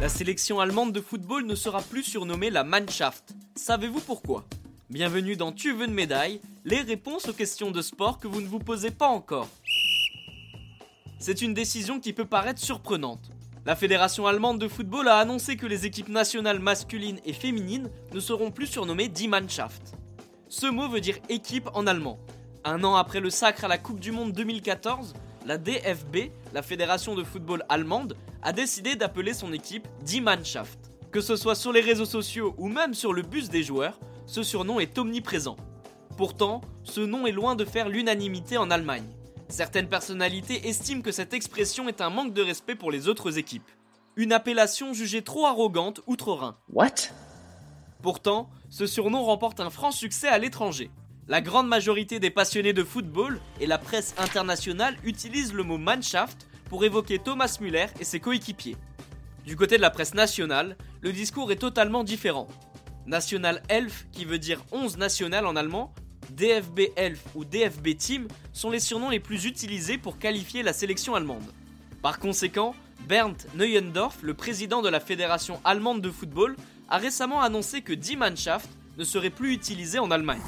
La sélection allemande de football ne sera plus surnommée la Mannschaft. Savez-vous pourquoi? Bienvenue dans Tu veux une médaille, les réponses aux questions de sport que vous ne vous posez pas encore. C'est une décision qui peut paraître surprenante. La Fédération allemande de football a annoncé que les équipes nationales masculines et féminines ne seront plus surnommées Die Mannschaft. Ce mot veut dire équipe en allemand. Un an après le sacre à la Coupe du Monde 2014, la DFB, la Fédération de football allemande, a décidé d'appeler son équipe Die Mannschaft. Que ce soit sur les réseaux sociaux ou même sur le bus des joueurs, ce surnom est omniprésent. Pourtant, ce nom est loin de faire l'unanimité en Allemagne. Certaines personnalités estiment que cette expression est un manque de respect pour les autres équipes. Une appellation jugée trop arrogante outre-Rhin. What? Pourtant, ce surnom remporte un franc succès à l'étranger. La grande majorité des passionnés de football et la presse internationale utilisent le mot Mannschaft pour évoquer Thomas Müller et ses coéquipiers. Du côté de la presse nationale, le discours est totalement différent. National Elf, qui veut dire 11 national en allemand, DFB Elf ou DFB Team sont les surnoms les plus utilisés pour qualifier la sélection allemande. Par conséquent, Bernd Neuendorf, le président de la Fédération allemande de football, a récemment annoncé que Die Mannschaft ne serait plus utilisé en Allemagne.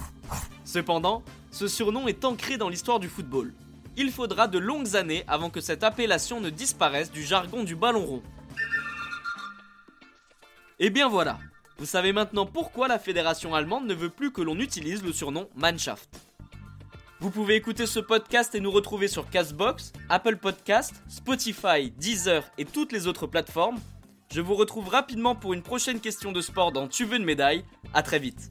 Cependant, ce surnom est ancré dans l'histoire du football. Il faudra de longues années avant que cette appellation ne disparaisse du jargon du ballon rond. Et bien voilà, vous savez maintenant pourquoi la fédération allemande ne veut plus que l'on utilise le surnom Mannschaft. Vous pouvez écouter ce podcast et nous retrouver sur Castbox, Apple Podcast, Spotify, Deezer et toutes les autres plateformes. Je vous retrouve rapidement pour une prochaine question de sport dans Tu veux une médaille. À très vite.